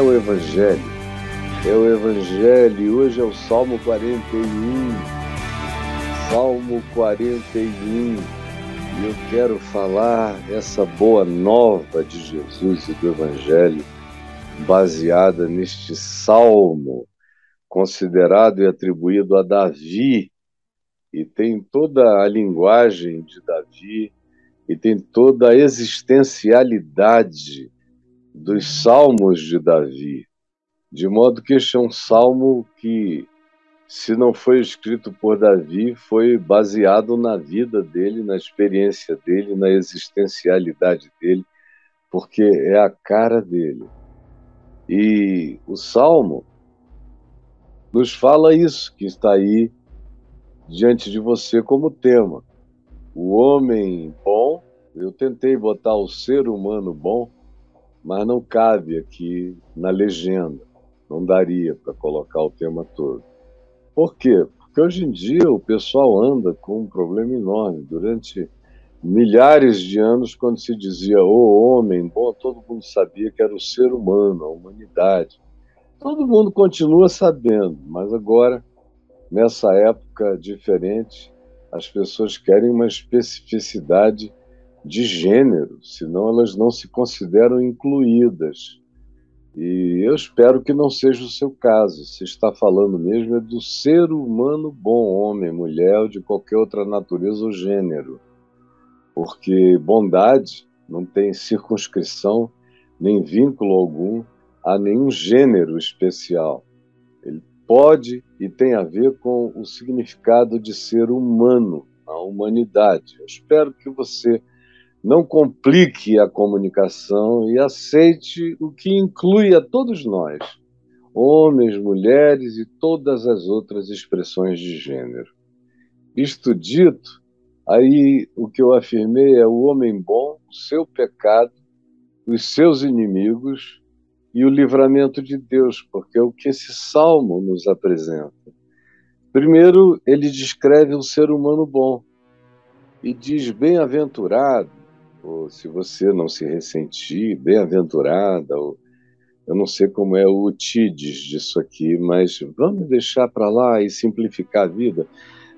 é o Evangelho. É o Evangelho e hoje é o Salmo 41. Salmo 41. E eu quero falar essa boa nova de Jesus e do Evangelho, baseada neste salmo, considerado e atribuído a Davi, e tem toda a linguagem de Davi, e tem toda a existencialidade dos salmos de Davi. De modo que este é um salmo que, se não foi escrito por Davi, foi baseado na vida dele, na experiência dele, na existencialidade dele, porque é a cara dele. E o salmo nos fala isso que está aí diante de você como tema. O homem bom, eu tentei botar o ser humano bom, mas não cabe aqui na legenda, não daria para colocar o tema todo. Por quê? Porque hoje em dia o pessoal anda com um problema enorme. Durante milhares de anos, quando se dizia o homem bom, todo mundo sabia que era o ser humano, a humanidade. Todo mundo continua sabendo, mas agora nessa época diferente, as pessoas querem uma especificidade de gênero, senão elas não se consideram incluídas. E eu espero que não seja o seu caso. Se está falando mesmo é do ser humano bom, homem, mulher ou de qualquer outra natureza ou gênero. Porque bondade não tem circunscrição nem vínculo algum a nenhum gênero especial. Ele pode e tem a ver com o significado de ser humano, a humanidade. Eu espero que você não complique a comunicação e aceite o que inclui a todos nós, homens, mulheres e todas as outras expressões de gênero. Isto dito, aí o que eu afirmei é o homem bom, o seu pecado, os seus inimigos e o livramento de Deus, porque é o que esse salmo nos apresenta. Primeiro, ele descreve um ser humano bom e diz: bem-aventurado, ou se você não se ressentir, bem-aventurada, ou eu não sei como é o tides disso aqui, mas vamos deixar para lá e simplificar a vida.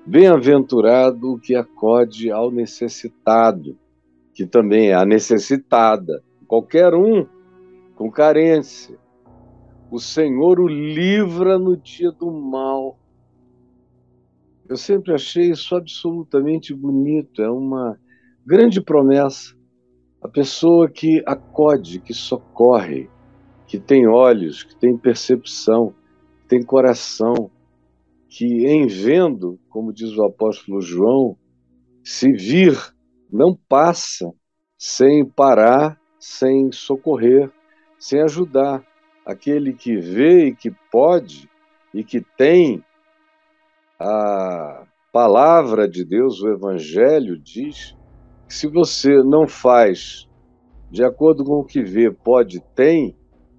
Bem-aventurado o que acode ao necessitado, que também é a necessitada, qualquer um com carência. O Senhor o livra no dia do mal. Eu sempre achei isso absolutamente bonito, é uma grande promessa. A pessoa que acode, que socorre, que tem olhos, que tem percepção, que tem coração, que em vendo, como diz o apóstolo João, se vir, não passa sem parar, sem socorrer, sem ajudar aquele que vê e que pode e que tem a palavra de Deus, o Evangelho, diz se você não faz de acordo com o que vê, pode, tem,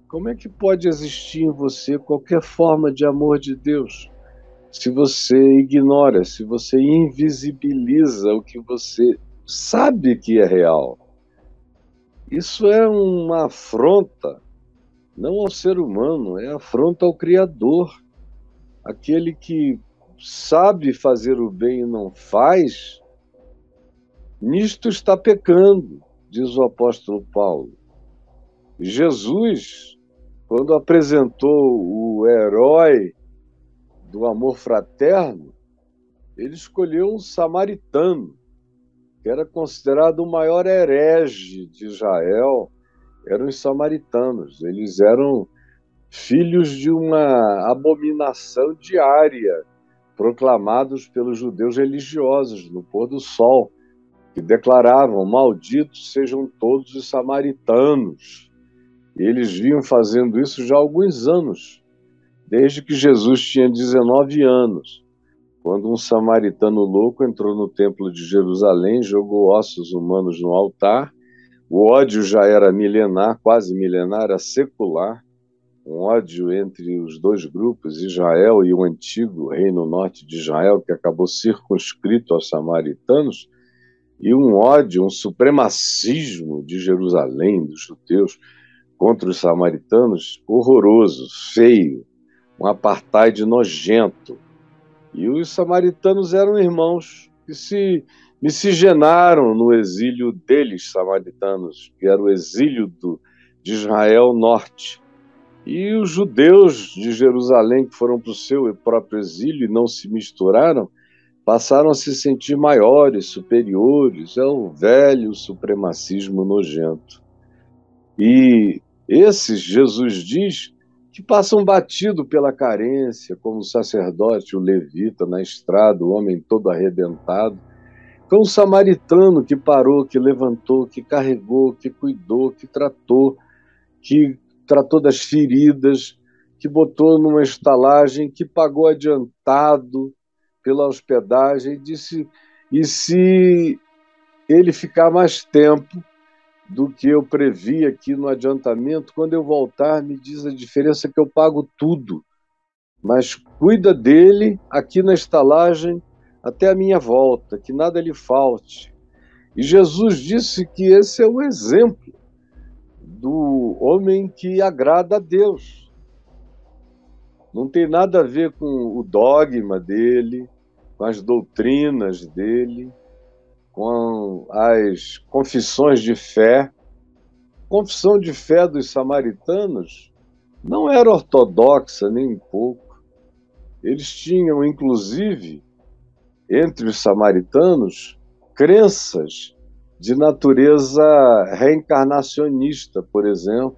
como é que pode existir em você qualquer forma de amor de Deus? Se você ignora, se você invisibiliza o que você sabe que é real. Isso é uma afronta, não ao ser humano, é afronta ao Criador. Aquele que sabe fazer o bem e não faz, nisto está pecando, diz o apóstolo Paulo. Jesus, quando apresentou o herói do amor fraterno, ele escolheu um samaritano que era considerado o maior herege de Israel, eram os samaritanos. Eles eram filhos de uma abominação diária, proclamados pelos judeus religiosos no pôr do sol, que declaravam: Malditos sejam todos os samaritanos. E eles vinham fazendo isso já há alguns anos, desde que Jesus tinha 19 anos quando um samaritano louco entrou no templo de Jerusalém, jogou ossos humanos no altar. O ódio já era milenar, quase milenar, era secular. Um ódio entre os dois grupos, Israel e o antigo reino norte de Israel, que acabou circunscrito aos samaritanos, e um ódio, um supremacismo de Jerusalém, dos judeus, contra os samaritanos horroroso, feio, um apartheid nojento. E os samaritanos eram irmãos que se miscigenaram no exílio deles, samaritanos, que era o exílio do, de Israel Norte. E os judeus de Jerusalém, que foram para o seu próprio exílio e não se misturaram, passaram a se sentir maiores, superiores, é o velho supremacismo nojento. E esses, Jesus diz, que passam batido pela carência, como o sacerdote, o levita na estrada, o homem todo arrebentado, com o samaritano que parou, que levantou, que carregou, que cuidou, que tratou, que tratou das feridas, que botou numa estalagem, que pagou adiantado pela hospedagem disse: e se ele ficar mais tempo do que eu previ aqui no adiantamento, quando eu voltar, me diz a diferença que eu pago tudo. Mas cuida dele aqui na estalagem até a minha volta, que nada lhe falte. E Jesus disse que esse é o exemplo do homem que agrada a Deus. Não tem nada a ver com o dogma dele, com as doutrinas dele, com as confissões de fé. confissão de fé dos samaritanos não era ortodoxa nem um pouco. Eles tinham, inclusive, entre os samaritanos, crenças de natureza reencarnacionista, por exemplo.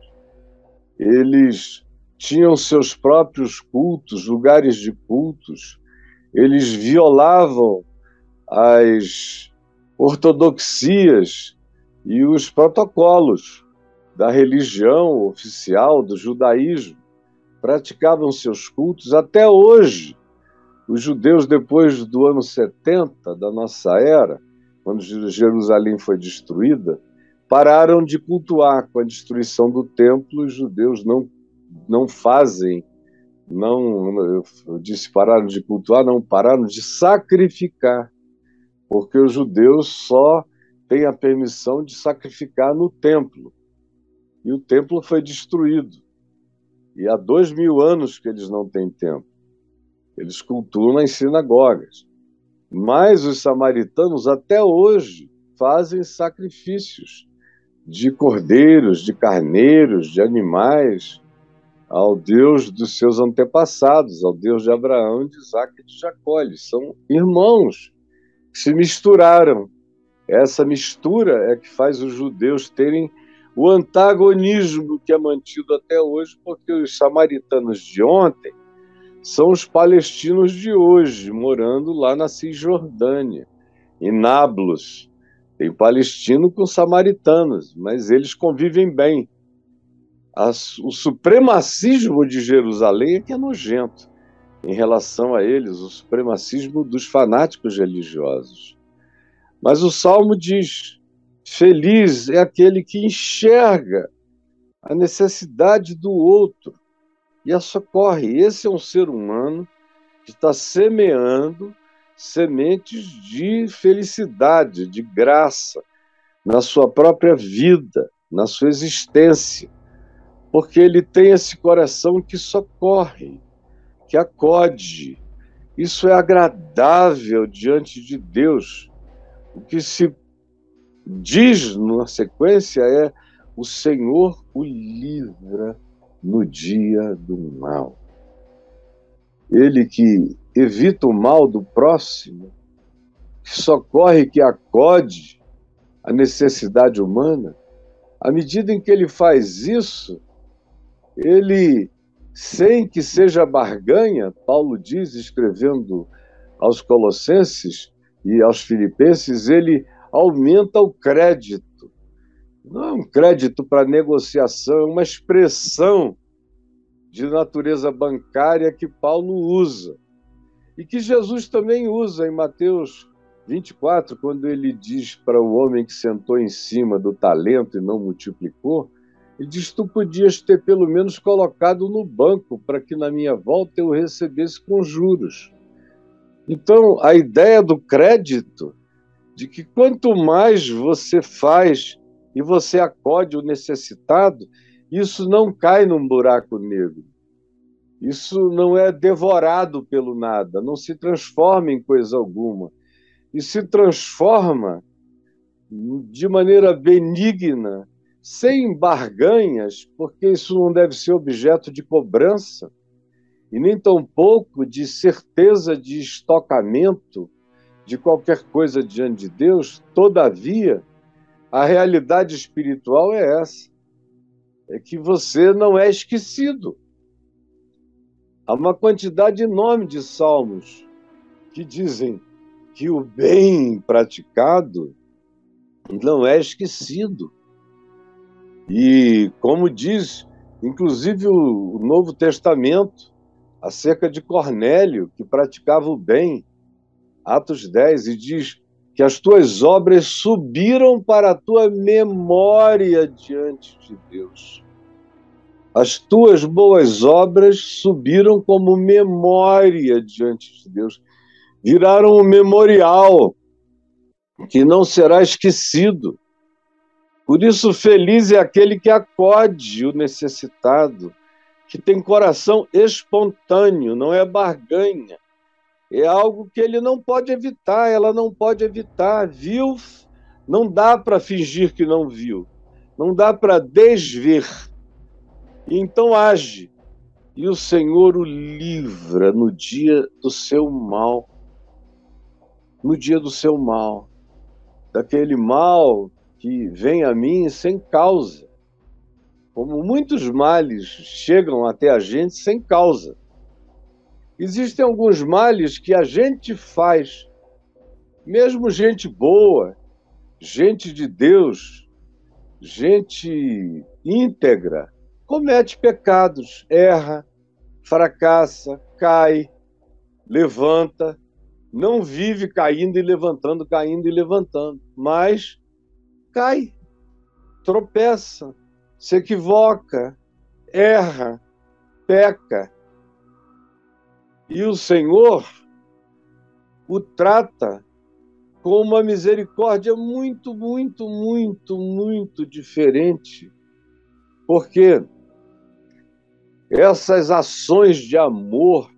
Eles tinham seus próprios cultos, lugares de cultos, eles violavam as ortodoxias e os protocolos da religião oficial do judaísmo, praticavam seus cultos até hoje. Os judeus, depois do ano 70 da nossa era, quando Jerusalém foi destruída, pararam de cultuar. Com a destruição do templo, os judeus não, não fazem não, eu disse pararam de cultuar, não, pararam de sacrificar, porque os judeus só têm a permissão de sacrificar no templo. E o templo foi destruído. E há dois mil anos que eles não têm templo. Eles cultuam nas sinagogas. Mas os samaritanos, até hoje, fazem sacrifícios de cordeiros, de carneiros, de animais, ao Deus dos seus antepassados, ao Deus de Abraão, de Isaac e de Jacó. Eles são irmãos que se misturaram. Essa mistura é que faz os judeus terem o antagonismo que é mantido até hoje, porque os samaritanos de ontem são os palestinos de hoje, morando lá na Cisjordânia, em Nablus. Tem palestino com samaritanos, mas eles convivem bem a, o supremacismo de Jerusalém é que é nojento em relação a eles, o supremacismo dos fanáticos religiosos. Mas o Salmo diz: Feliz é aquele que enxerga a necessidade do outro e a socorre. Esse é um ser humano que está semeando sementes de felicidade, de graça, na sua própria vida, na sua existência porque ele tem esse coração que socorre, que acode. Isso é agradável diante de Deus. O que se diz na sequência é: o Senhor o livra no dia do mal. Ele que evita o mal do próximo, que socorre, que acode a necessidade humana, à medida em que ele faz isso, ele, sem que seja barganha, Paulo diz, escrevendo aos Colossenses e aos Filipenses, ele aumenta o crédito. Não é um crédito para negociação, é uma expressão de natureza bancária que Paulo usa. E que Jesus também usa em Mateus 24, quando ele diz para o homem que sentou em cima do talento e não multiplicou, e diz: Tu podias ter pelo menos colocado no banco para que na minha volta eu recebesse com juros. Então, a ideia do crédito, de que quanto mais você faz e você acode o necessitado, isso não cai num buraco negro. Isso não é devorado pelo nada, não se transforma em coisa alguma. E se transforma de maneira benigna, sem barganhas, porque isso não deve ser objeto de cobrança, e nem tampouco de certeza de estocamento de qualquer coisa diante de Deus. Todavia, a realidade espiritual é essa: é que você não é esquecido. Há uma quantidade enorme de salmos que dizem que o bem praticado não é esquecido. E, como diz, inclusive, o Novo Testamento, acerca de Cornélio, que praticava o bem, Atos 10, e diz que as tuas obras subiram para a tua memória diante de Deus. As tuas boas obras subiram como memória diante de Deus, viraram um memorial que não será esquecido. Por isso, feliz é aquele que acode o necessitado, que tem coração espontâneo, não é barganha. É algo que ele não pode evitar, ela não pode evitar. Viu? Não dá para fingir que não viu. Não dá para desver. Então age. E o Senhor o livra no dia do seu mal. No dia do seu mal daquele mal que vem a mim sem causa. Como muitos males chegam até a gente sem causa. Existem alguns males que a gente faz, mesmo gente boa, gente de Deus, gente íntegra, comete pecados, erra, fracassa, cai, levanta, não vive caindo e levantando, caindo e levantando, mas cai, tropeça, se equivoca, erra, peca. E o Senhor o trata com uma misericórdia muito, muito, muito, muito diferente. Porque essas ações de amor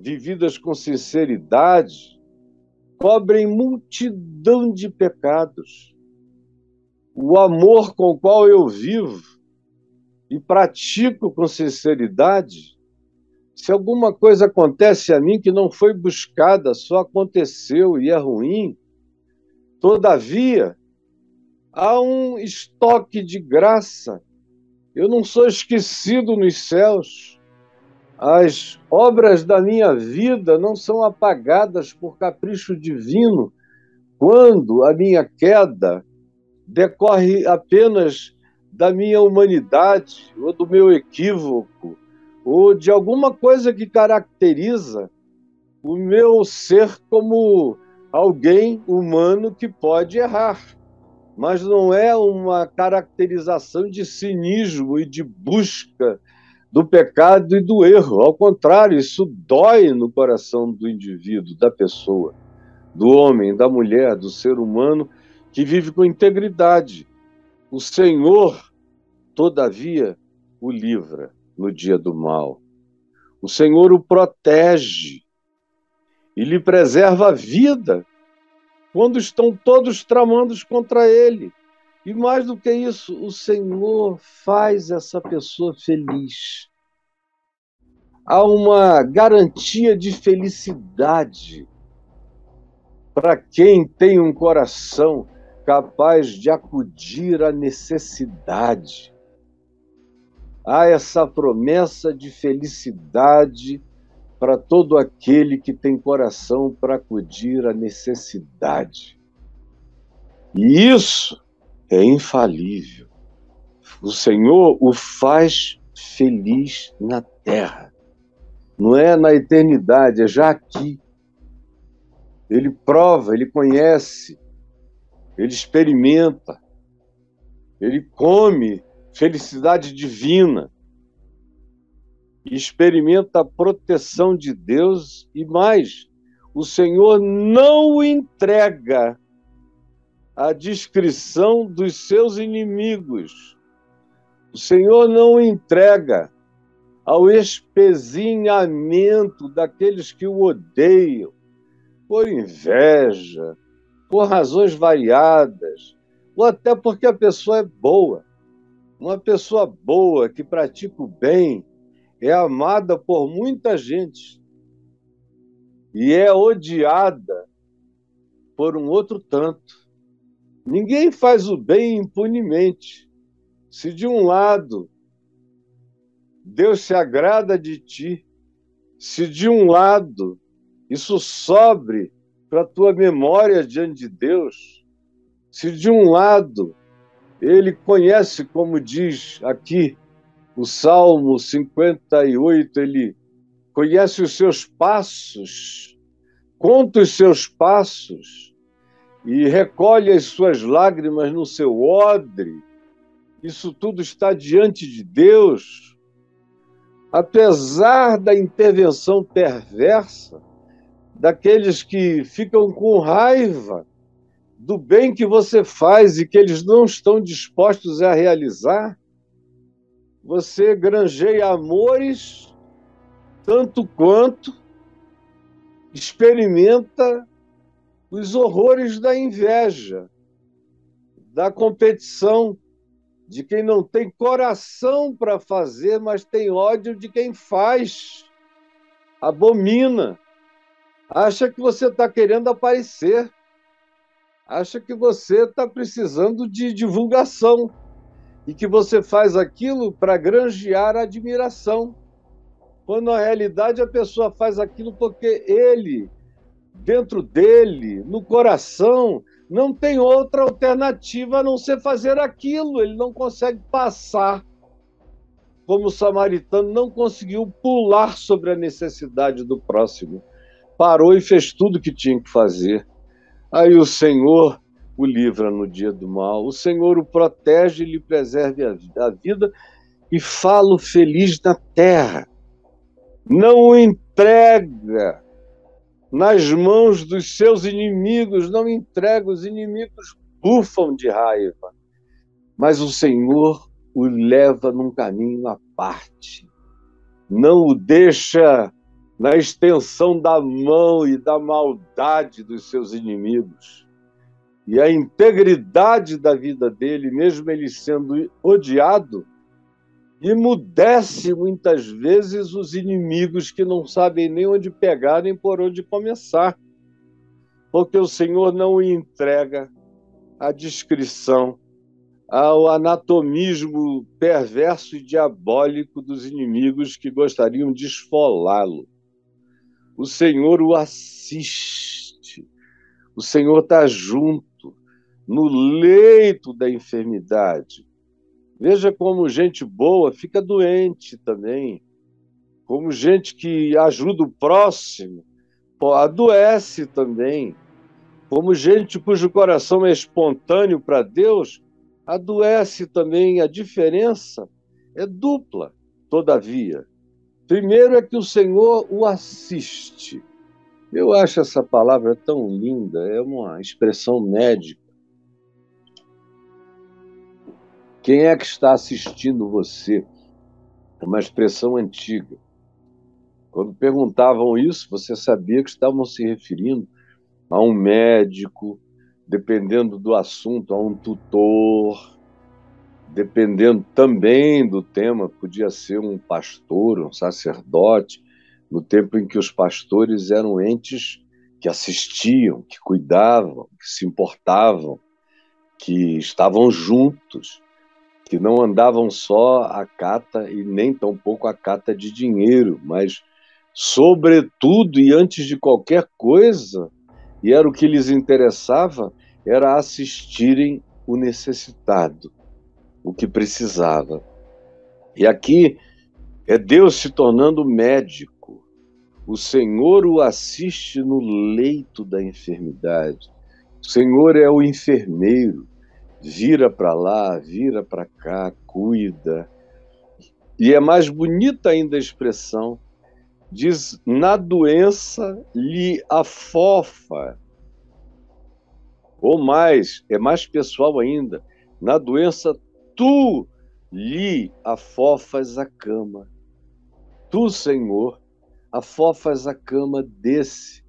vividas com sinceridade, cobrem multidão de pecados. O amor com o qual eu vivo e pratico com sinceridade, se alguma coisa acontece a mim que não foi buscada, só aconteceu e é ruim, todavia, há um estoque de graça. Eu não sou esquecido nos céus. As obras da minha vida não são apagadas por capricho divino quando a minha queda decorre apenas da minha humanidade ou do meu equívoco ou de alguma coisa que caracteriza o meu ser como alguém humano que pode errar. Mas não é uma caracterização de cinismo e de busca do pecado e do erro. Ao contrário, isso dói no coração do indivíduo, da pessoa, do homem, da mulher, do ser humano que vive com integridade. O Senhor, todavia, o livra no dia do mal. O Senhor o protege e lhe preserva a vida quando estão todos tramando contra ele. E mais do que isso, o Senhor faz essa pessoa feliz. Há uma garantia de felicidade para quem tem um coração capaz de acudir à necessidade. Há essa promessa de felicidade para todo aquele que tem coração para acudir à necessidade. E isso é infalível. O Senhor o faz feliz na terra. Não é na eternidade, é já aqui. Ele prova, ele conhece, ele experimenta, ele come felicidade divina, experimenta a proteção de Deus e mais, o Senhor não entrega a descrição dos seus inimigos. O Senhor não entrega ao espezinhamento daqueles que o odeiam, por inveja, por razões variadas, ou até porque a pessoa é boa. Uma pessoa boa que pratica o bem é amada por muita gente e é odiada por um outro tanto. Ninguém faz o bem impunemente. Se de um lado Deus se agrada de ti, se de um lado isso sobre para a tua memória diante de Deus, se de um lado ele conhece, como diz aqui o Salmo 58, ele conhece os seus passos, conta os seus passos e recolhe as suas lágrimas no seu odre. Isso tudo está diante de Deus. Apesar da intervenção perversa daqueles que ficam com raiva do bem que você faz e que eles não estão dispostos a realizar, você granjeia amores tanto quanto experimenta os horrores da inveja, da competição, de quem não tem coração para fazer, mas tem ódio de quem faz, abomina, acha que você está querendo aparecer acha que você está precisando de divulgação e que você faz aquilo para granjear admiração, quando na realidade a pessoa faz aquilo porque ele, dentro dele, no coração, não tem outra alternativa a não ser fazer aquilo, ele não consegue passar. Como o samaritano não conseguiu pular sobre a necessidade do próximo. Parou e fez tudo o que tinha que fazer. Aí o Senhor o livra no dia do mal, o Senhor o protege e lhe preserve a vida e falo feliz na terra. Não o entrega nas mãos dos seus inimigos, não entrega, os inimigos bufam de raiva, mas o Senhor o leva num caminho à parte, não o deixa na extensão da mão e da maldade dos seus inimigos. E a integridade da vida dele, mesmo ele sendo odiado, emudece muitas vezes os inimigos que não sabem nem onde pegar nem por onde começar. Porque o Senhor não o entrega à descrição, ao anatomismo perverso e diabólico dos inimigos que gostariam de esfolá-lo o Senhor o assiste, o Senhor está junto, no leito da enfermidade. Veja como gente boa fica doente também, como gente que ajuda o próximo adoece também, como gente cujo coração é espontâneo para Deus adoece também. A diferença é dupla, todavia. Primeiro é que o Senhor o assiste. Eu acho essa palavra tão linda, é uma expressão médica. Quem é que está assistindo você? É uma expressão antiga. Quando perguntavam isso, você sabia que estavam se referindo a um médico, dependendo do assunto, a um tutor, dependendo também do tema, podia ser um pastor, um sacerdote, no tempo em que os pastores eram entes que assistiam, que cuidavam, que se importavam, que estavam juntos, que não andavam só a cata e nem tampouco a cata de dinheiro, mas, sobretudo e antes de qualquer coisa, e era o que lhes interessava, era assistirem o necessitado o que precisava. E aqui é Deus se tornando médico. O Senhor o assiste no leito da enfermidade. O Senhor é o enfermeiro. Vira para lá, vira para cá, cuida. E é mais bonita ainda a expressão. Diz: na doença lhe afofa. Ou mais, é mais pessoal ainda, na doença tu lhe afofas a cama. Tu, Senhor, afofas a cama desse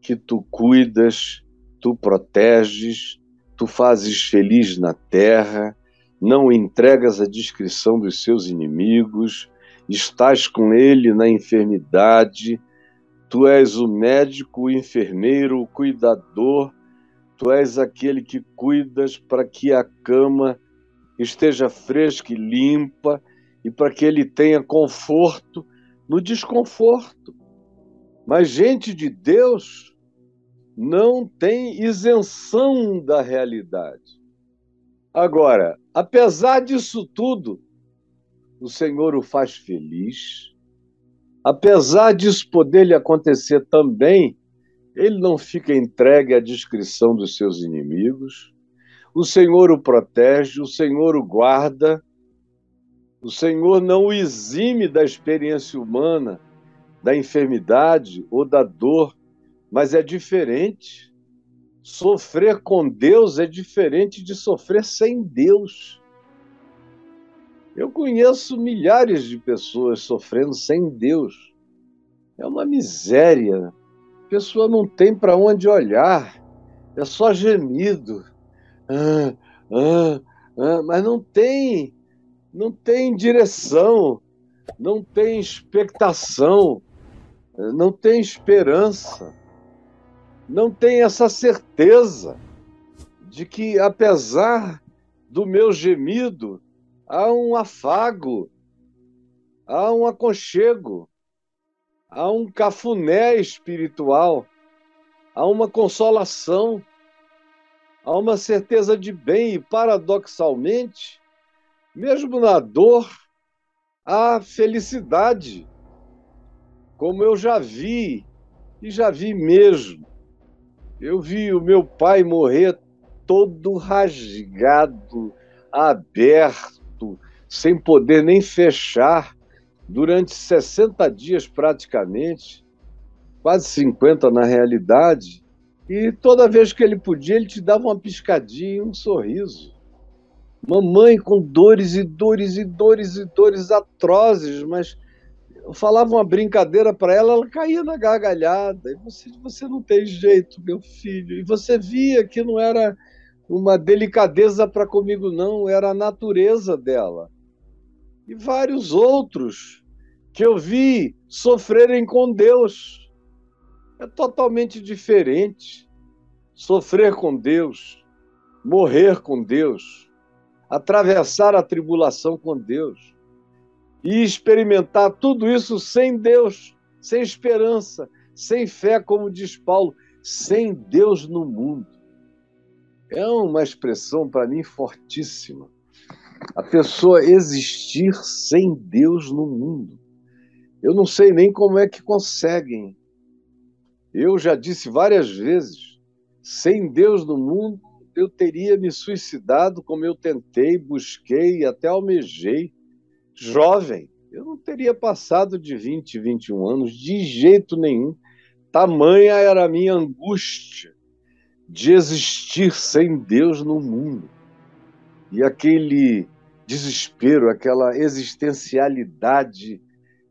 que tu cuidas, tu proteges, tu fazes feliz na terra, não entregas a descrição dos seus inimigos, estás com ele na enfermidade, tu és o médico, o enfermeiro, o cuidador, tu és aquele que cuidas para que a cama esteja fresca e limpa e para que ele tenha conforto no desconforto. Mas gente de Deus não tem isenção da realidade. Agora, apesar disso tudo, o Senhor o faz feliz. Apesar disso poder lhe acontecer também, ele não fica entregue à descrição dos seus inimigos. O Senhor o protege, o Senhor o guarda, o Senhor não o exime da experiência humana, da enfermidade ou da dor, mas é diferente. Sofrer com Deus é diferente de sofrer sem Deus. Eu conheço milhares de pessoas sofrendo sem Deus. É uma miséria. A pessoa não tem para onde olhar. É só gemido. Ah, ah, ah, mas não tem não tem direção, não tem expectação, não tem esperança, não tem essa certeza de que, apesar do meu gemido, há um afago, há um aconchego, há um cafuné espiritual, há uma consolação, há uma certeza de bem, e paradoxalmente, mesmo na dor, há felicidade, como eu já vi, e já vi mesmo. Eu vi o meu pai morrer todo rasgado, aberto, sem poder nem fechar, durante 60 dias praticamente, quase 50 na realidade, e toda vez que ele podia, ele te dava uma piscadinha e um sorriso. Mamãe com dores e dores e dores e dores atrozes, mas eu falava uma brincadeira para ela, ela caía na gargalhada. E você, você não tem jeito, meu filho. E você via que não era uma delicadeza para comigo, não, era a natureza dela. E vários outros que eu vi sofrerem com Deus. É totalmente diferente. Sofrer com Deus, morrer com Deus atravessar a tribulação com Deus e experimentar tudo isso sem Deus, sem esperança, sem fé, como diz Paulo, sem Deus no mundo. É uma expressão para mim fortíssima. A pessoa existir sem Deus no mundo. Eu não sei nem como é que conseguem. Eu já disse várias vezes: sem Deus no mundo, eu teria me suicidado como eu tentei, busquei até almejei. Jovem, eu não teria passado de 20, 21 anos de jeito nenhum. Tamanha era a minha angústia de existir sem Deus no mundo. E aquele desespero, aquela existencialidade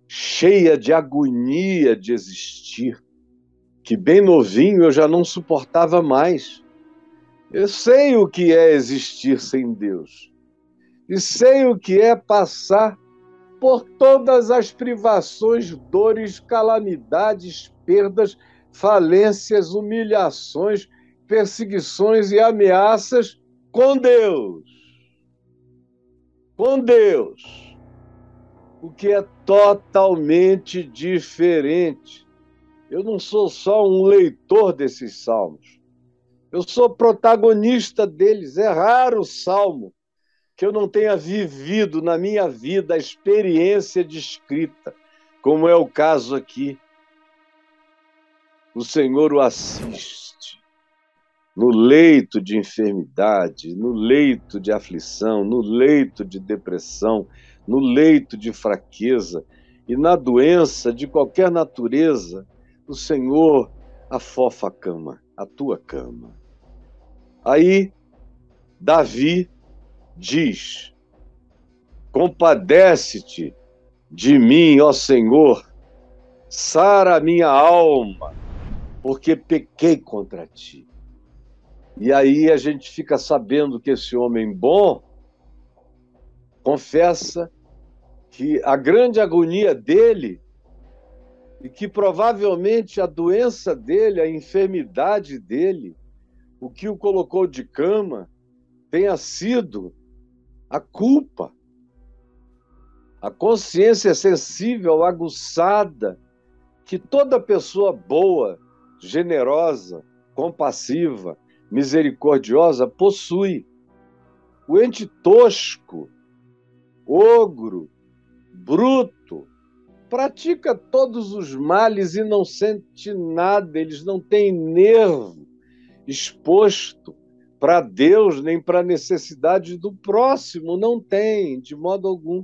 cheia de agonia de existir, que bem novinho eu já não suportava mais. Eu sei o que é existir sem Deus. E sei o que é passar por todas as privações, dores, calamidades, perdas, falências, humilhações, perseguições e ameaças com Deus. Com Deus. O que é totalmente diferente. Eu não sou só um leitor desses salmos. Eu sou protagonista deles. É raro o salmo que eu não tenha vivido na minha vida a experiência de escrita, como é o caso aqui. O Senhor o assiste no leito de enfermidade, no leito de aflição, no leito de depressão, no leito de fraqueza e na doença de qualquer natureza. O Senhor afofa a cama, a tua cama. Aí, Davi diz: Compadece-te de mim, ó Senhor, sara minha alma, porque pequei contra ti. E aí a gente fica sabendo que esse homem bom confessa que a grande agonia dele e que provavelmente a doença dele, a enfermidade dele, o que o colocou de cama, tenha sido a culpa. A consciência sensível, aguçada, que toda pessoa boa, generosa, compassiva, misericordiosa possui. O ente tosco, ogro, bruto, pratica todos os males e não sente nada, eles não têm nervo exposto para Deus nem para a necessidade do próximo, não tem, de modo algum.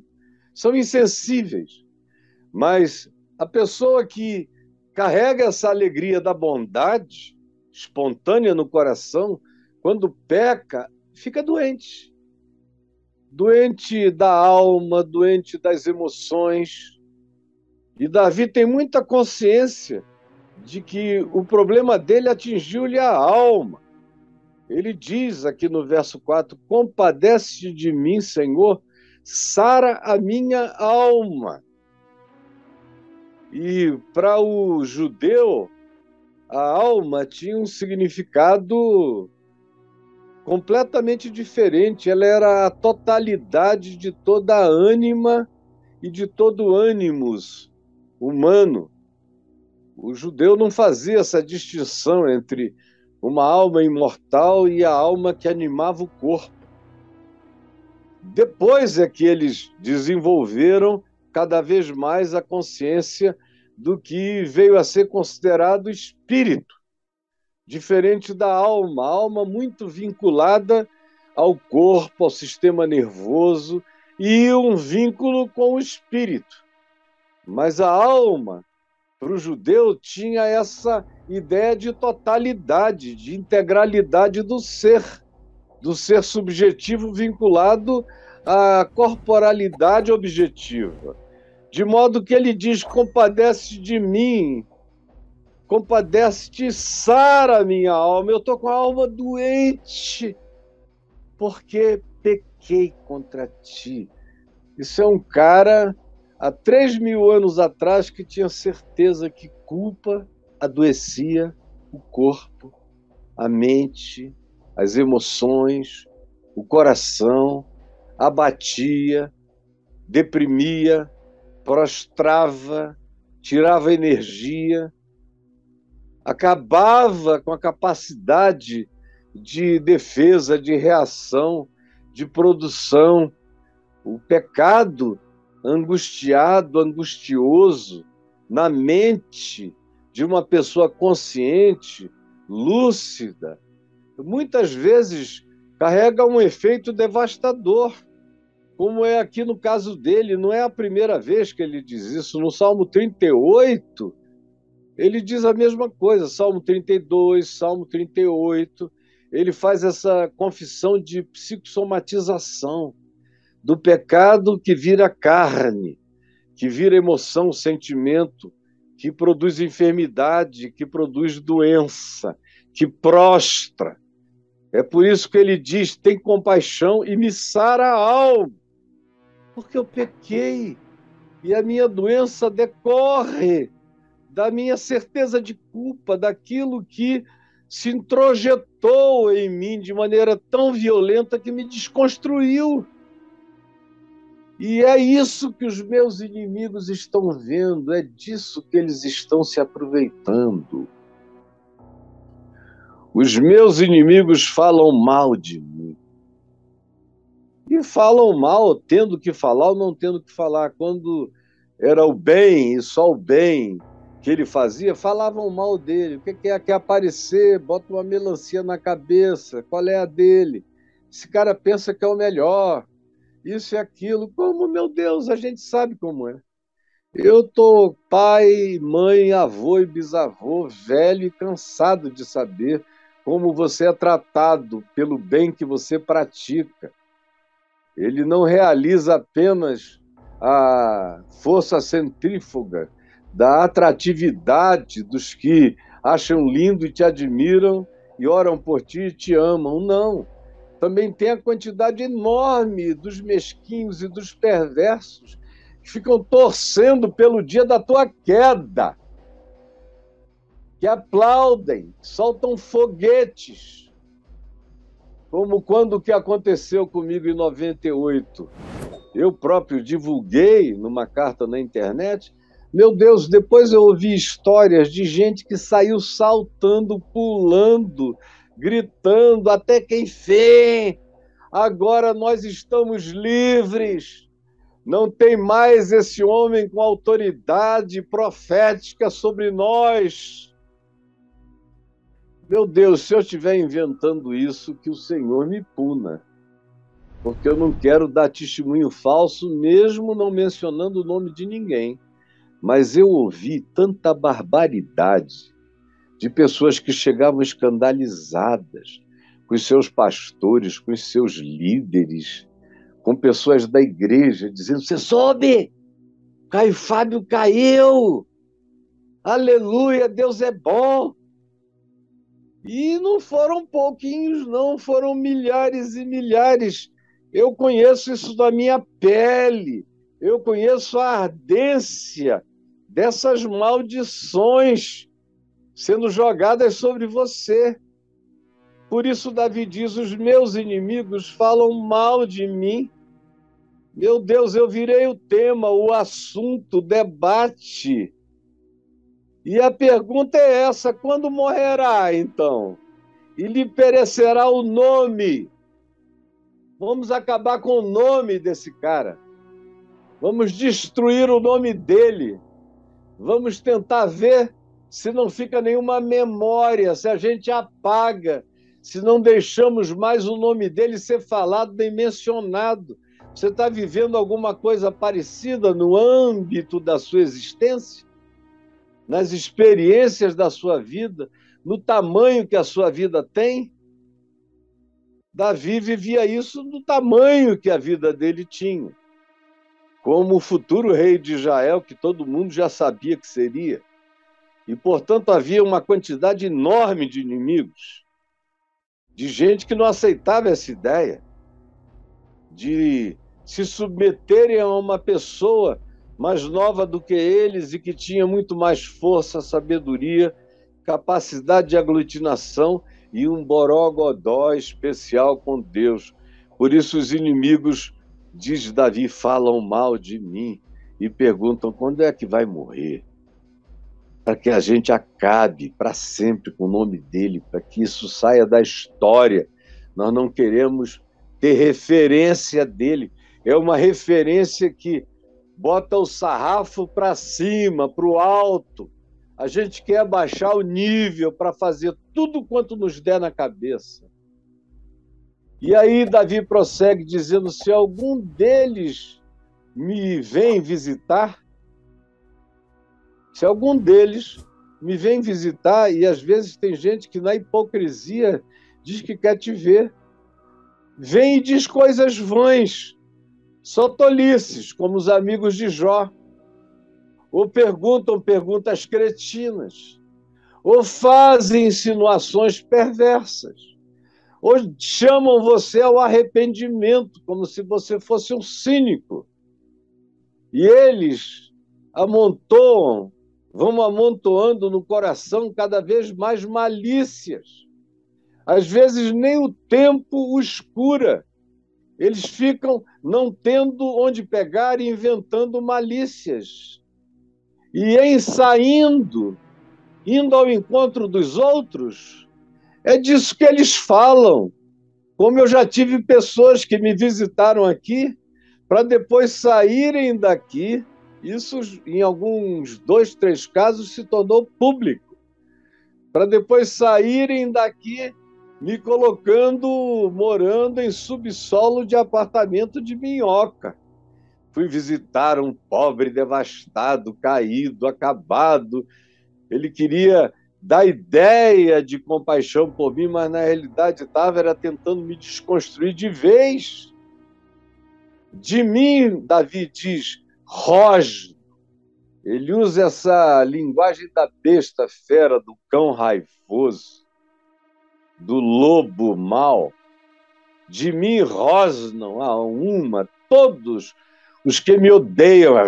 São insensíveis. Mas a pessoa que carrega essa alegria da bondade espontânea no coração, quando peca, fica doente. Doente da alma, doente das emoções, e Davi tem muita consciência de que o problema dele atingiu-lhe a alma. Ele diz aqui no verso 4: Compadece de mim, Senhor, sara a minha alma. E para o judeu, a alma tinha um significado completamente diferente. Ela era a totalidade de toda a ânima e de todo ânimos humano. O judeu não fazia essa distinção entre uma alma imortal e a alma que animava o corpo. Depois é que eles desenvolveram cada vez mais a consciência do que veio a ser considerado espírito, diferente da alma, alma muito vinculada ao corpo, ao sistema nervoso e um vínculo com o espírito. Mas a alma, para o judeu, tinha essa ideia de totalidade, de integralidade do ser, do ser subjetivo vinculado à corporalidade objetiva. De modo que ele diz: compadece de mim, compadece-te, sara minha alma. Eu estou com a alma doente, porque pequei contra ti. Isso é um cara há três mil anos atrás que tinha certeza que culpa adoecia o corpo, a mente, as emoções, o coração, abatia, deprimia, prostrava, tirava energia, acabava com a capacidade de defesa, de reação, de produção. O pecado angustiado, angustioso, na mente de uma pessoa consciente, lúcida, muitas vezes carrega um efeito devastador, como é aqui no caso dele. Não é a primeira vez que ele diz isso. No Salmo 38, ele diz a mesma coisa. Salmo 32, Salmo 38, ele faz essa confissão de psicossomatização do pecado que vira carne, que vira emoção, sentimento, que produz enfermidade, que produz doença, que prostra. É por isso que ele diz: tem compaixão e me sara a porque eu pequei e a minha doença decorre da minha certeza de culpa, daquilo que se introjetou em mim de maneira tão violenta que me desconstruiu. E é isso que os meus inimigos estão vendo, é disso que eles estão se aproveitando. Os meus inimigos falam mal de mim. E falam mal, tendo que falar ou não tendo que falar. Quando era o bem e só o bem que ele fazia, falavam mal dele. O que é? Quer aparecer, bota uma melancia na cabeça. Qual é a dele? Esse cara pensa que é o melhor isso e aquilo. Como, meu Deus, a gente sabe como é. Eu tô pai, mãe, avô e bisavô, velho e cansado de saber como você é tratado pelo bem que você pratica. Ele não realiza apenas a força centrífuga da atratividade dos que acham lindo e te admiram e oram por ti e te amam. Não. Também tem a quantidade enorme dos mesquinhos e dos perversos que ficam torcendo pelo dia da tua queda, que aplaudem, soltam foguetes, como quando o que aconteceu comigo em 98. Eu próprio divulguei numa carta na internet. Meu Deus, depois eu ouvi histórias de gente que saiu saltando, pulando, gritando, até quem fez. Agora nós estamos livres. Não tem mais esse homem com autoridade profética sobre nós. Meu Deus, se eu estiver inventando isso, que o Senhor me puna. Porque eu não quero dar testemunho falso, mesmo não mencionando o nome de ninguém. Mas eu ouvi tanta barbaridade de pessoas que chegavam escandalizadas com os seus pastores, com os seus líderes, com pessoas da igreja, dizendo: Você soube? Caio Fábio caiu! Aleluia, Deus é bom! E não foram pouquinhos, não, foram milhares e milhares. Eu conheço isso da minha pele, eu conheço a ardência dessas maldições sendo jogadas sobre você. Por isso, Davi diz: Os meus inimigos falam mal de mim. Meu Deus, eu virei o tema, o assunto, o debate. E a pergunta é essa: quando morrerá, então? E lhe perecerá o nome. Vamos acabar com o nome desse cara. Vamos destruir o nome dele. Vamos tentar ver se não fica nenhuma memória, se a gente apaga, se não deixamos mais o nome dele ser falado nem mencionado. Você está vivendo alguma coisa parecida no âmbito da sua existência? Nas experiências da sua vida? No tamanho que a sua vida tem? Davi vivia isso no tamanho que a vida dele tinha. Como o futuro rei de Israel, que todo mundo já sabia que seria. E, portanto, havia uma quantidade enorme de inimigos, de gente que não aceitava essa ideia de se submeterem a uma pessoa mais nova do que eles e que tinha muito mais força, sabedoria, capacidade de aglutinação e um borogodó especial com Deus. Por isso os inimigos, diz Davi, falam mal de mim e perguntam quando é que vai morrer para que a gente acabe para sempre com o nome dele, para que isso saia da história. Nós não queremos ter referência dele. É uma referência que bota o sarrafo para cima, para o alto. A gente quer abaixar o nível para fazer tudo quanto nos der na cabeça. E aí Davi prossegue dizendo: se algum deles me vem visitar, se algum deles me vem visitar, e às vezes tem gente que na hipocrisia diz que quer te ver, vem e diz coisas vãs, só tolices, como os amigos de Jó, ou perguntam perguntas cretinas, ou fazem insinuações perversas, ou chamam você ao arrependimento, como se você fosse um cínico. E eles amontoam vão amontoando no coração cada vez mais malícias. Às vezes nem o tempo os cura. Eles ficam não tendo onde pegar e inventando malícias. E em saindo, indo ao encontro dos outros, é disso que eles falam. Como eu já tive pessoas que me visitaram aqui, para depois saírem daqui isso, em alguns dois, três casos, se tornou público, para depois saírem daqui me colocando morando em subsolo de apartamento de minhoca. Fui visitar um pobre devastado, caído, acabado. Ele queria dar ideia de compaixão por mim, mas na realidade estava era tentando me desconstruir de vez. De mim, Davi diz, rosno. Ele usa essa linguagem da besta fera, do cão raivoso, do lobo mau. De mim rosnam a uma todos os que me odeiam.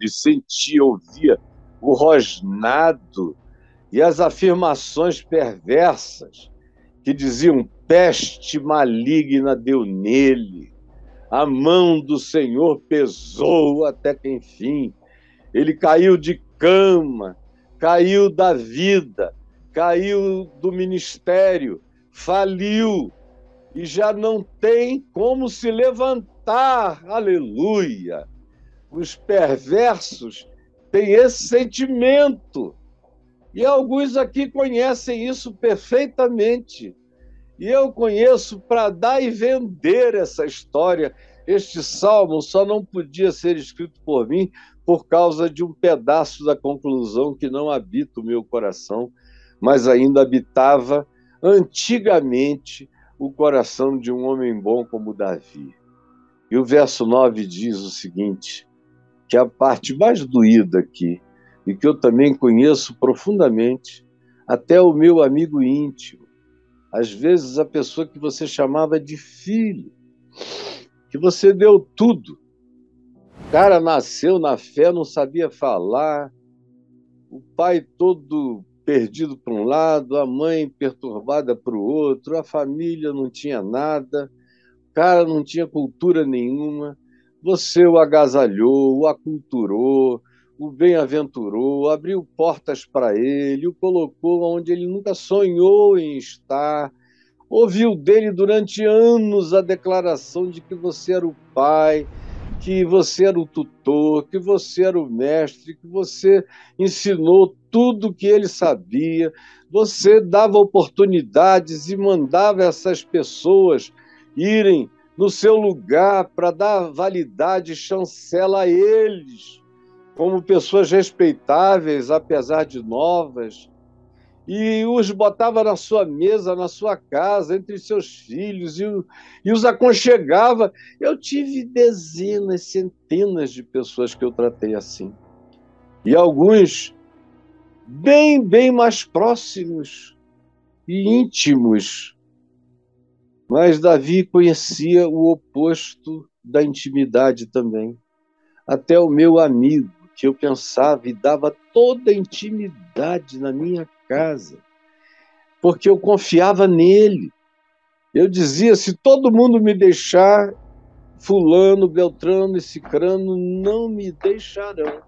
Ele sentia, ouvia o rosnado e as afirmações perversas que diziam peste maligna deu nele, a mão do Senhor pesou até que enfim ele caiu de cama, caiu da vida, caiu do ministério, faliu e já não tem como se levantar. Aleluia! Os perversos têm esse sentimento. E alguns aqui conhecem isso perfeitamente. E eu conheço para dar e vender essa história. Este salmo só não podia ser escrito por mim por causa de um pedaço da conclusão que não habita o meu coração, mas ainda habitava antigamente o coração de um homem bom como Davi. E o verso 9 diz o seguinte: que é a parte mais doída aqui, e que eu também conheço profundamente, até o meu amigo íntimo, às vezes a pessoa que você chamava de filho, que você deu tudo. O cara nasceu na fé, não sabia falar, o pai todo perdido para um lado, a mãe perturbada para o outro, a família não tinha nada, o cara não tinha cultura nenhuma. Você o agasalhou, o aculturou, o bem-aventurou, abriu portas para ele, o colocou onde ele nunca sonhou em estar, ouviu dele durante anos a declaração de que você era o pai, que você era o tutor, que você era o mestre, que você ensinou tudo que ele sabia, você dava oportunidades e mandava essas pessoas irem no seu lugar para dar validade e chancela a eles como pessoas respeitáveis, apesar de novas, e os botava na sua mesa, na sua casa, entre seus filhos, e, e os aconchegava. Eu tive dezenas, centenas de pessoas que eu tratei assim. E alguns bem, bem mais próximos e íntimos. Mas Davi conhecia o oposto da intimidade também. Até o meu amigo, que eu pensava e dava toda a intimidade na minha casa, porque eu confiava nele. Eu dizia: se todo mundo me deixar, Fulano, Beltrano e Cicrano não me deixarão.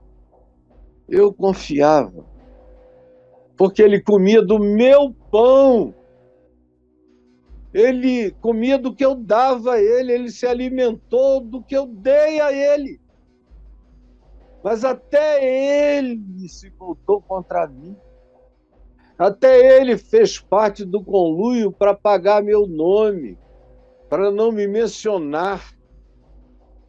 Eu confiava, porque ele comia do meu pão. Ele comia do que eu dava a ele, ele se alimentou do que eu dei a ele. Mas até ele se voltou contra mim. Até ele fez parte do conluio para pagar meu nome, para não me mencionar,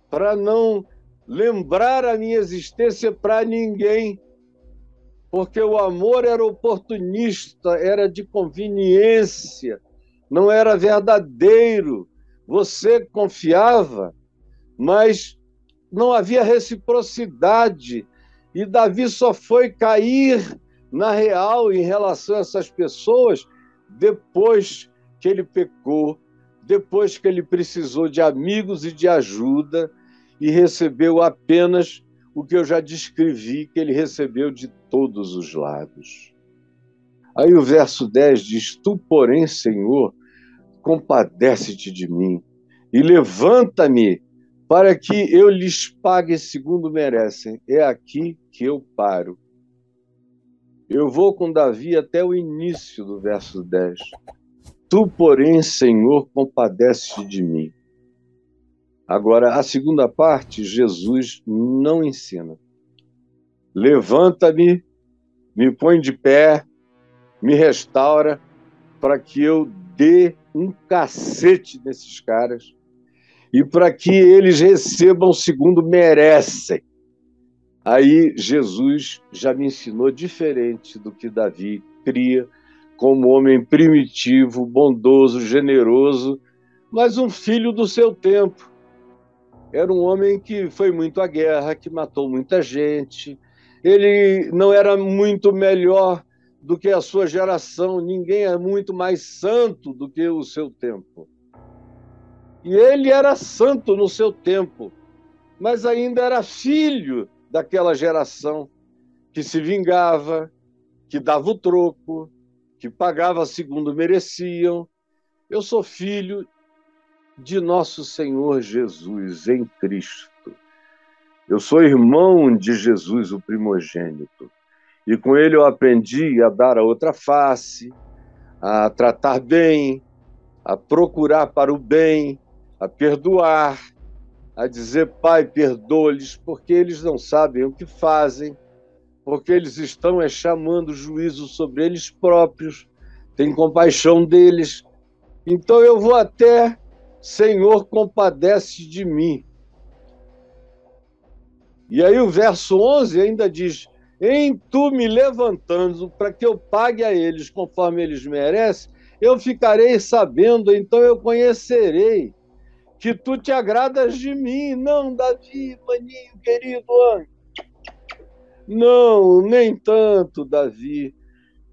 para não lembrar a minha existência para ninguém. Porque o amor era oportunista, era de conveniência, não era verdadeiro. Você confiava, mas não havia reciprocidade. E Davi só foi cair na real em relação a essas pessoas depois que ele pecou, depois que ele precisou de amigos e de ajuda e recebeu apenas o que eu já descrevi que ele recebeu de todos os lados. Aí o verso 10 diz: Tu, porém, Senhor, compadece-te de mim e levanta-me para que eu lhes pague segundo merecem. É aqui que eu paro. Eu vou com Davi até o início do verso 10. Tu, porém, Senhor, compadece de mim. Agora, a segunda parte, Jesus não ensina. Levanta-me, me põe de pé, me restaura, para que eu dê um cacete nesses caras e para que eles recebam segundo merecem. Aí Jesus já me ensinou diferente do que Davi cria como homem primitivo, bondoso, generoso, mas um filho do seu tempo. Era um homem que foi muito à guerra, que matou muita gente. Ele não era muito melhor do que a sua geração, ninguém é muito mais santo do que o seu tempo. E ele era santo no seu tempo, mas ainda era filho daquela geração que se vingava, que dava o troco, que pagava segundo mereciam. Eu sou filho de nosso Senhor Jesus em Cristo. Eu sou irmão de Jesus, o primogênito. E com ele eu aprendi a dar a outra face, a tratar bem, a procurar para o bem, a perdoar, a dizer, Pai, perdoa-lhes, porque eles não sabem o que fazem, porque eles estão é, chamando juízo sobre eles próprios, tem compaixão deles. Então eu vou até Senhor, compadece de mim. E aí o verso 11 ainda diz: Em tu me levantando para que eu pague a eles conforme eles merecem, eu ficarei sabendo, então eu conhecerei que tu te agradas de mim. Não, Davi, maninho querido, não, nem tanto, Davi.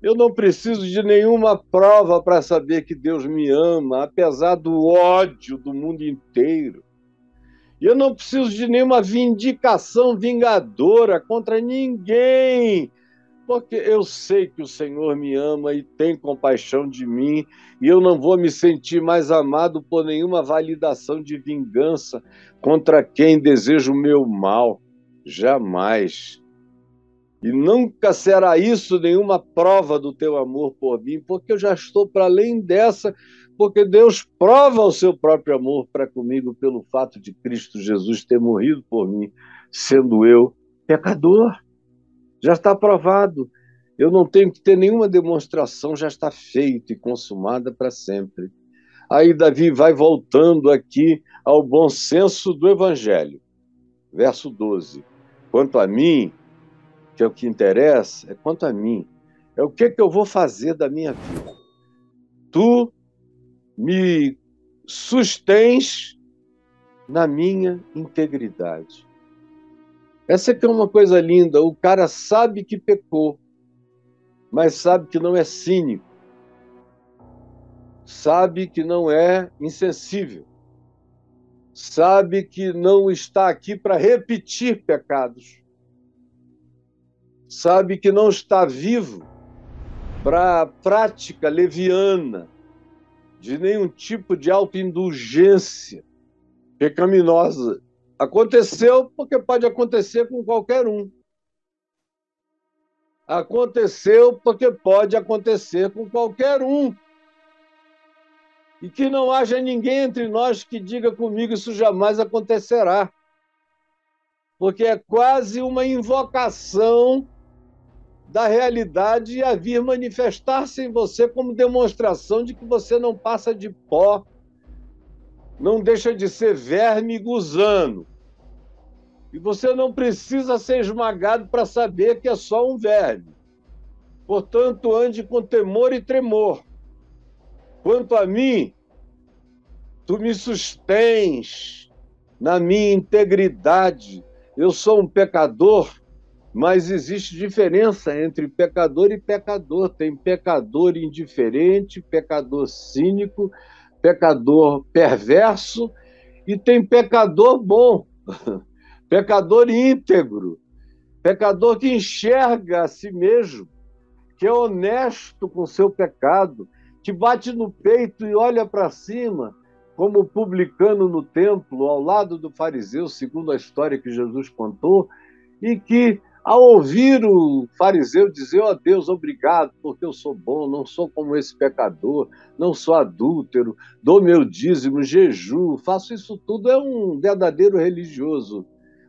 Eu não preciso de nenhuma prova para saber que Deus me ama, apesar do ódio do mundo inteiro. Eu não preciso de nenhuma vindicação vingadora contra ninguém, porque eu sei que o Senhor me ama e tem compaixão de mim, e eu não vou me sentir mais amado por nenhuma validação de vingança contra quem deseja o meu mal. Jamais. E nunca será isso nenhuma prova do teu amor por mim, porque eu já estou para além dessa, porque Deus prova o seu próprio amor para comigo pelo fato de Cristo Jesus ter morrido por mim, sendo eu pecador. Já está provado. Eu não tenho que ter nenhuma demonstração, já está feito e consumada para sempre. Aí Davi vai voltando aqui ao bom senso do Evangelho. Verso 12. Quanto a mim, que é o que interessa, é quanto a mim. É o que, que eu vou fazer da minha vida. Tu me sustens na minha integridade. Essa aqui é uma coisa linda. O cara sabe que pecou, mas sabe que não é cínico. Sabe que não é insensível. Sabe que não está aqui para repetir pecados sabe que não está vivo para a prática leviana de nenhum tipo de autoindulgência pecaminosa. Aconteceu porque pode acontecer com qualquer um. Aconteceu porque pode acontecer com qualquer um. E que não haja ninguém entre nós que diga comigo isso jamais acontecerá. Porque é quase uma invocação da realidade a vir manifestar-se em você como demonstração de que você não passa de pó, não deixa de ser verme e gusano. E você não precisa ser esmagado para saber que é só um verme. Portanto, ande com temor e tremor. Quanto a mim, tu me sustens na minha integridade. Eu sou um pecador mas existe diferença entre pecador e pecador. Tem pecador indiferente, pecador cínico, pecador perverso e tem pecador bom, pecador íntegro, pecador que enxerga a si mesmo, que é honesto com seu pecado, que bate no peito e olha para cima, como publicano no templo, ao lado do fariseu, segundo a história que Jesus contou, e que ao ouvir o fariseu dizer, ó oh, Deus, obrigado, porque eu sou bom, não sou como esse pecador, não sou adúltero, dou meu dízimo, jejuo, faço isso tudo, é um verdadeiro religioso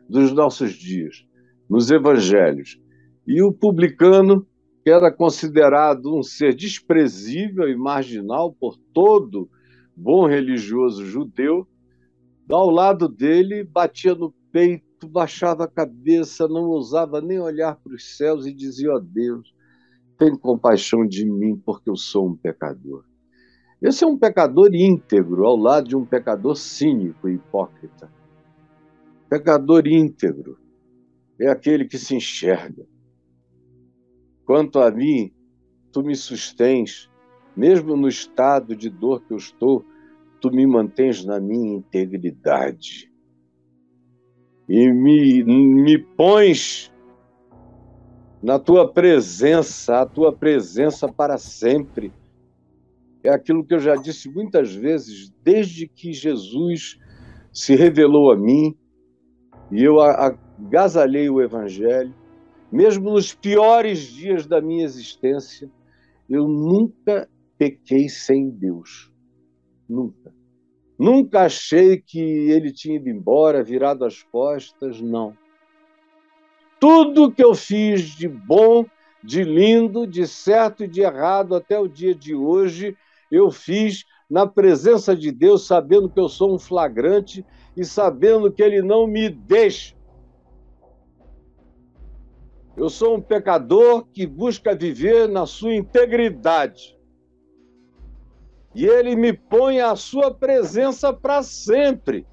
dos nossos dias, nos evangelhos. E o publicano, que era considerado um ser desprezível e marginal por todo bom religioso judeu, ao lado dele batia no peito baixava a cabeça, não ousava nem olhar para os céus e dizia: Ó oh Deus, tem compaixão de mim, porque eu sou um pecador. Esse é um pecador íntegro ao lado de um pecador cínico e hipócrita. Pecador íntegro é aquele que se enxerga. Quanto a mim, tu me sustens, mesmo no estado de dor que eu estou, tu me mantens na minha integridade. E me, me pões na tua presença, a tua presença para sempre. É aquilo que eu já disse muitas vezes, desde que Jesus se revelou a mim e eu agasalhei o Evangelho, mesmo nos piores dias da minha existência, eu nunca pequei sem Deus. Nunca. Nunca achei que ele tinha ido embora, virado as costas, não. Tudo que eu fiz de bom, de lindo, de certo e de errado até o dia de hoje, eu fiz na presença de Deus, sabendo que eu sou um flagrante e sabendo que Ele não me deixa. Eu sou um pecador que busca viver na sua integridade. E Ele me põe à sua presença para sempre.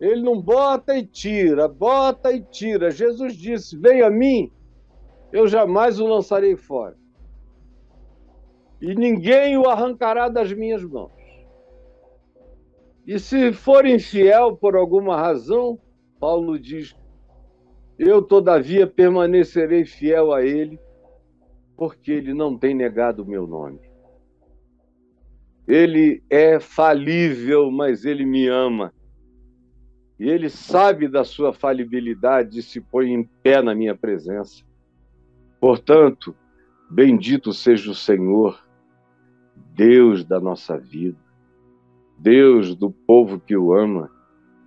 Ele não bota e tira, bota e tira. Jesus disse: Venha a mim, eu jamais o lançarei fora. E ninguém o arrancará das minhas mãos. E se for infiel por alguma razão, Paulo diz: Eu, todavia, permanecerei fiel a ele, porque ele não tem negado o meu nome. Ele é falível, mas ele me ama. E ele sabe da sua falibilidade e se põe em pé na minha presença. Portanto, bendito seja o Senhor, Deus da nossa vida, Deus do povo que o ama,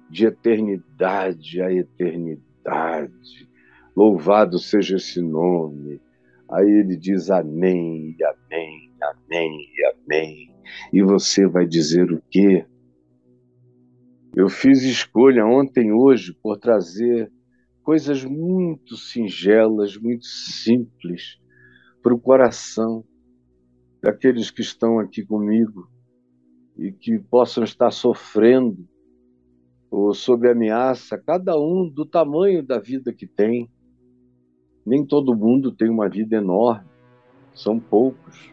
de eternidade a eternidade. Louvado seja esse nome. Aí ele diz amém, amém, amém, amém. E você vai dizer o quê? Eu fiz escolha ontem hoje por trazer coisas muito singelas, muito simples para o coração daqueles que estão aqui comigo e que possam estar sofrendo ou sob ameaça, cada um do tamanho da vida que tem. Nem todo mundo tem uma vida enorme, são poucos.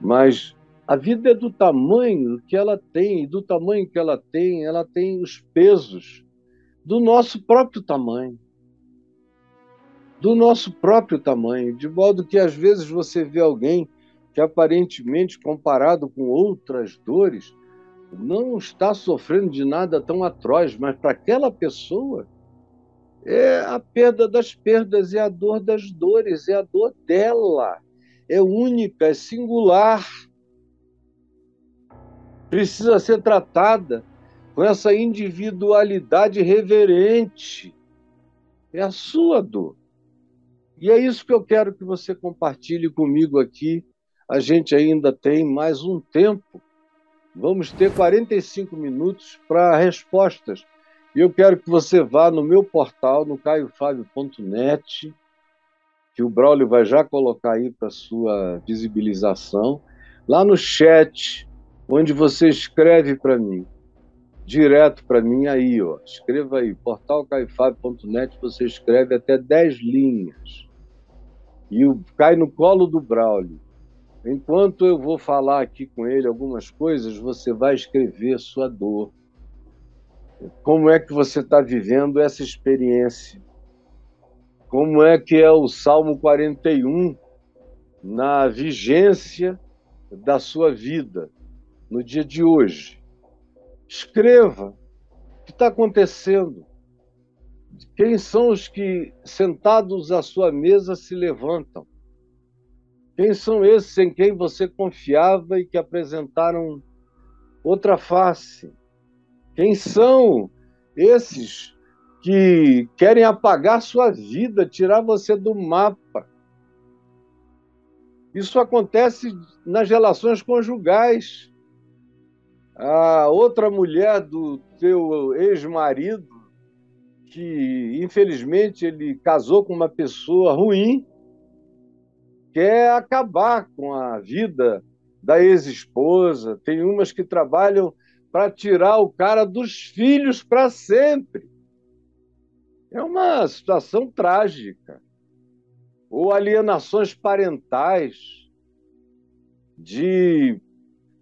Mas a vida é do tamanho que ela tem, e do tamanho que ela tem, ela tem os pesos do nosso próprio tamanho. Do nosso próprio tamanho, de modo que às vezes você vê alguém que aparentemente, comparado com outras dores, não está sofrendo de nada tão atroz, mas para aquela pessoa é a perda das perdas, é a dor das dores, é a dor dela. É única, é singular precisa ser tratada com essa individualidade reverente. É a sua dor. E é isso que eu quero que você compartilhe comigo aqui. A gente ainda tem mais um tempo. Vamos ter 45 minutos para respostas. E eu quero que você vá no meu portal, no caiofabio.net, que o Braulio vai já colocar aí para sua visibilização. Lá no chat, onde você escreve para mim, direto para mim aí, ó. Escreva aí, portalcaifab.net, você escreve até 10 linhas. E cai no colo do Braulio. Enquanto eu vou falar aqui com ele algumas coisas, você vai escrever sua dor. Como é que você está vivendo essa experiência? Como é que é o Salmo 41 na vigência da sua vida? No dia de hoje. Escreva o que está acontecendo. Quem são os que, sentados à sua mesa, se levantam? Quem são esses em quem você confiava e que apresentaram outra face? Quem são esses que querem apagar sua vida, tirar você do mapa? Isso acontece nas relações conjugais a outra mulher do teu ex-marido, que infelizmente ele casou com uma pessoa ruim, quer acabar com a vida da ex-esposa, tem umas que trabalham para tirar o cara dos filhos para sempre. É uma situação trágica. Ou alienações parentais de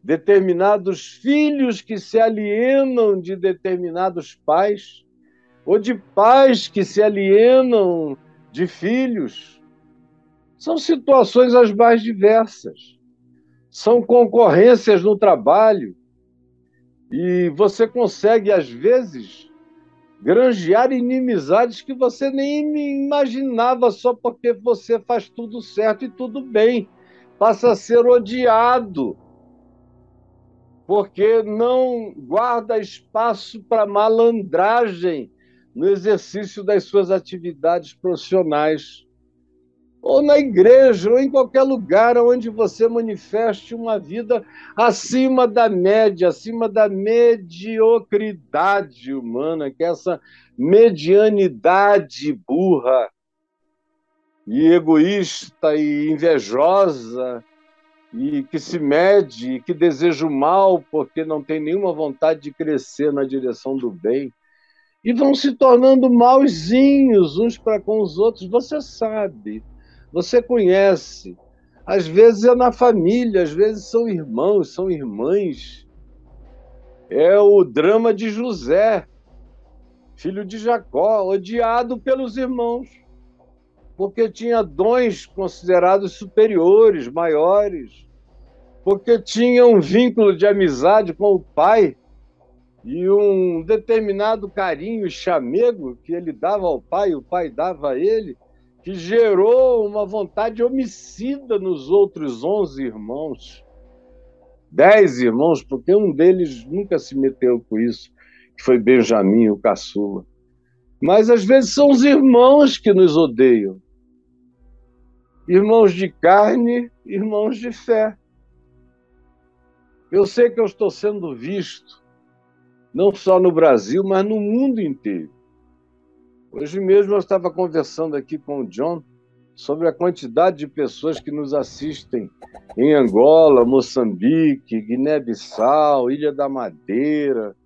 determinados filhos que se alienam de determinados pais, ou de pais que se alienam de filhos. São situações as mais diversas. São concorrências no trabalho. E você consegue, às vezes, granjear inimizades que você nem imaginava só porque você faz tudo certo e tudo bem. Passa a ser odiado porque não guarda espaço para malandragem no exercício das suas atividades profissionais, ou na igreja, ou em qualquer lugar onde você manifeste uma vida acima da média, acima da mediocridade humana, que é essa medianidade burra e egoísta e invejosa e que se mede, e que deseja o mal porque não tem nenhuma vontade de crescer na direção do bem, e vão se tornando mauzinhos uns para com os outros. Você sabe, você conhece. Às vezes é na família, às vezes são irmãos, são irmãs. É o drama de José, filho de Jacó, odiado pelos irmãos porque tinha dons considerados superiores, maiores, porque tinha um vínculo de amizade com o pai e um determinado carinho chamego que ele dava ao pai, o pai dava a ele, que gerou uma vontade homicida nos outros onze irmãos. Dez irmãos, porque um deles nunca se meteu com isso, que foi Benjamim, o caçula. Mas às vezes são os irmãos que nos odeiam irmãos de carne, irmãos de fé. Eu sei que eu estou sendo visto, não só no Brasil, mas no mundo inteiro. Hoje mesmo eu estava conversando aqui com o John sobre a quantidade de pessoas que nos assistem em Angola, Moçambique, Guiné-Bissau, Ilha da Madeira,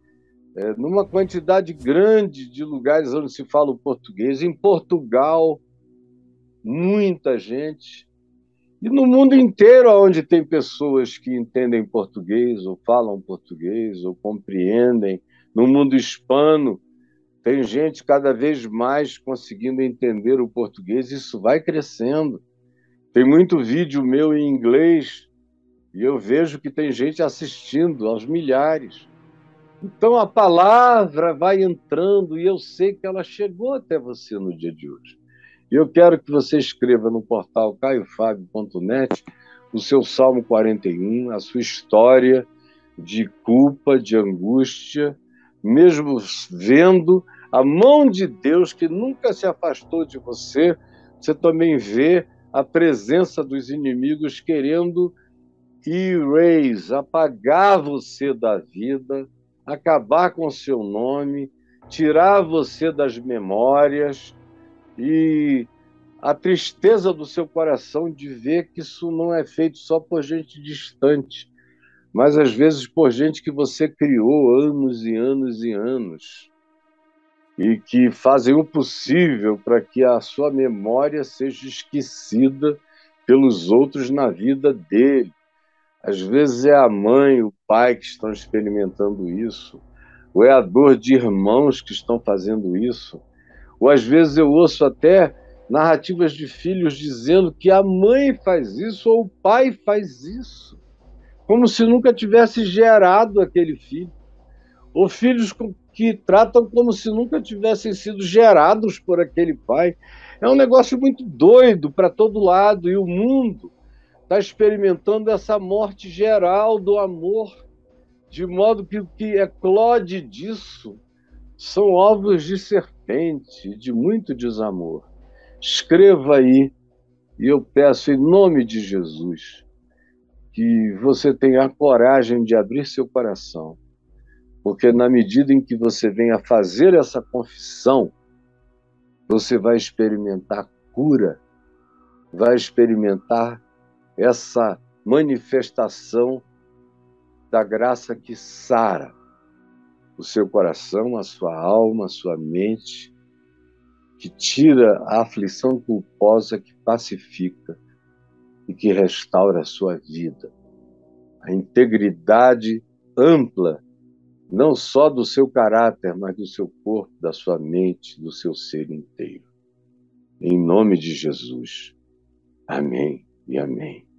é, numa quantidade grande de lugares onde se fala o português, em Portugal, muita gente. E no mundo inteiro, onde tem pessoas que entendem português, ou falam português, ou compreendem, no mundo hispano, tem gente cada vez mais conseguindo entender o português, isso vai crescendo. Tem muito vídeo meu em inglês e eu vejo que tem gente assistindo aos milhares. Então a palavra vai entrando e eu sei que ela chegou até você no dia de hoje. E eu quero que você escreva no portal caiofábio.net o seu Salmo 41, a sua história de culpa, de angústia, mesmo vendo a mão de Deus que nunca se afastou de você, você também vê a presença dos inimigos querendo erase, apagar você da vida, acabar com seu nome, tirar você das memórias, e a tristeza do seu coração de ver que isso não é feito só por gente distante, mas às vezes por gente que você criou anos e anos e anos e que fazem o possível para que a sua memória seja esquecida pelos outros na vida dele. Às vezes é a mãe, o pai que estão experimentando isso, ou é a dor de irmãos que estão fazendo isso ou às vezes eu ouço até narrativas de filhos dizendo que a mãe faz isso ou o pai faz isso, como se nunca tivesse gerado aquele filho. Ou filhos que tratam como se nunca tivessem sido gerados por aquele pai. É um negócio muito doido para todo lado e o mundo está experimentando essa morte geral do amor, de modo que o que eclode disso são ovos de serpente, de muito desamor. Escreva aí, e eu peço em nome de Jesus, que você tenha a coragem de abrir seu coração, porque na medida em que você venha fazer essa confissão, você vai experimentar cura, vai experimentar essa manifestação da graça que sara o seu coração, a sua alma, a sua mente, que tira a aflição culposa, que pacifica e que restaura a sua vida. A integridade ampla, não só do seu caráter, mas do seu corpo, da sua mente, do seu ser inteiro. Em nome de Jesus. Amém e amém.